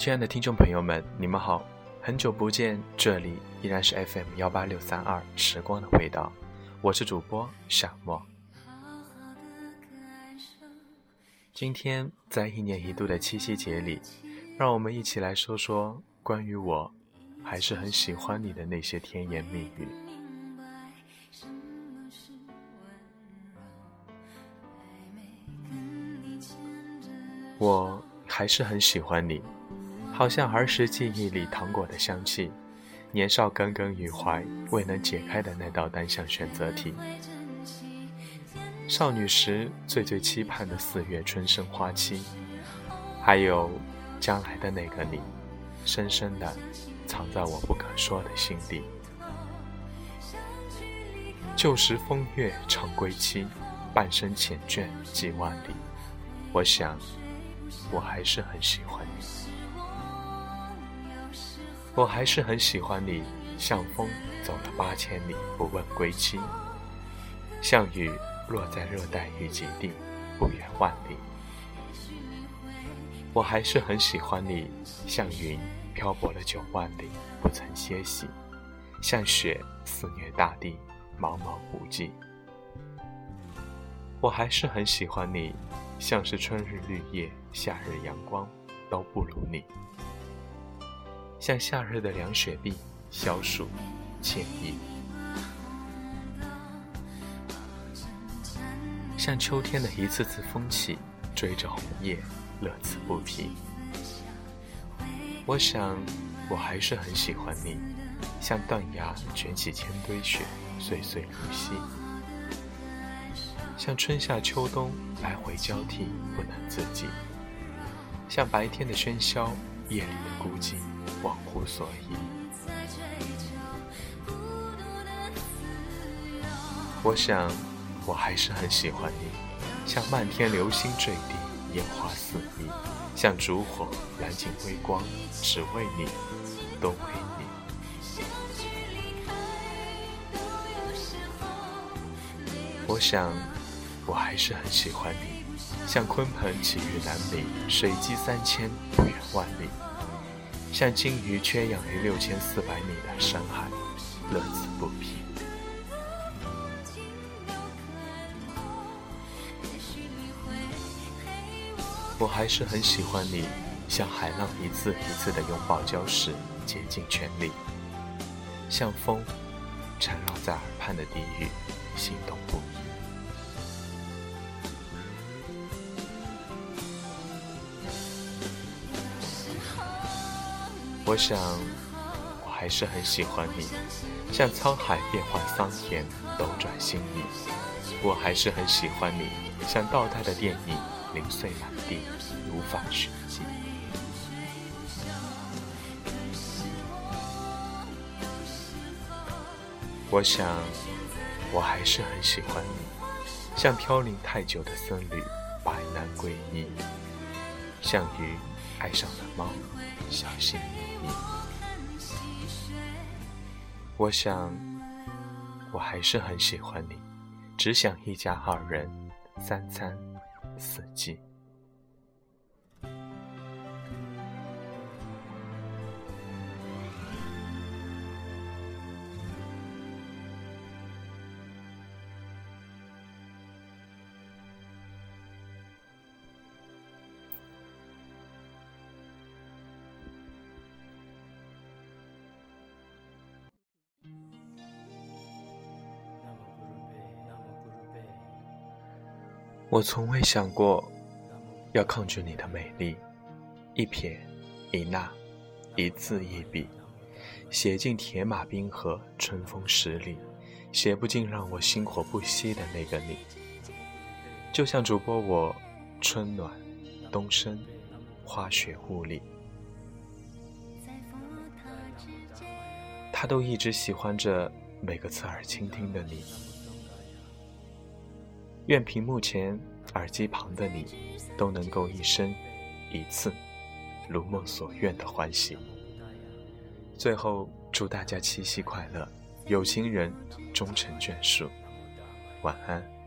亲爱的听众朋友们，你们好，很久不见，这里依然是 FM 幺八六三二时光的味道，我是主播小莫。今天在一年一度的七夕节里，让我们一起来说说关于我还是很喜欢你的那些甜言蜜语。我还是很喜欢你。好像儿时记忆里糖果的香气，年少耿耿于怀未能解开的那道单项选择题，少女时最最期盼的四月春生花期，还有将来的那个你，深深的藏在我不可说的心底。旧时风月长归期，半生缱绻几万里。我想，我还是很喜欢你。我还是很喜欢你，像风走了八千里不问归期，像雨落在热带雨季地不远万里。我还是很喜欢你，像云漂泊了九万里不曾歇息，像雪肆虐大地茫茫无际。我还是很喜欢你，像是春日绿叶，夏日阳光都不如你。像夏日的凉雪碧，消暑惬意；像秋天的一次次风起，追着红叶，乐此不疲。我想，我还是很喜欢你，像断崖卷起千堆雪，岁岁如昔；像春夏秋冬来回交替，不能自己；像白天的喧嚣，夜里的孤寂。忘乎所以。我想，我还是很喜欢你，像漫天流星坠地，烟花四溢；像烛火燃尽微光，只为你，都为你。我想，我还是很喜欢你，像鲲鹏起于南冥，水击三千，不远万里。像鲸鱼缺氧于六千四百米的深海，乐此不疲。我还是很喜欢你，像海浪一次一次的拥抱礁石，竭尽全力；像风缠绕在耳畔的低语，心动不已。我想，我还是很喜欢你，像沧海变幻桑田，斗转星移。我还是很喜欢你，像倒带的电影，零碎满地，无法寻迹。我想，我还是很喜欢你，像飘零太久的僧侣，百难归一。项羽爱上了猫，小心翼翼。我想，我还是很喜欢你，只想一家二人，三餐四季。我从未想过要抗拒你的美丽，一撇一捺，一字一笔，写进铁马冰河春风十里，写不尽让我心火不息的那个你。就像主播我，春暖冬生，花雪雾里，他都一直喜欢着每个侧耳倾听的你。愿屏幕前、耳机旁的你，都能够一生一次如梦所愿的欢喜。最后，祝大家七夕快乐，有情人终成眷属，晚安。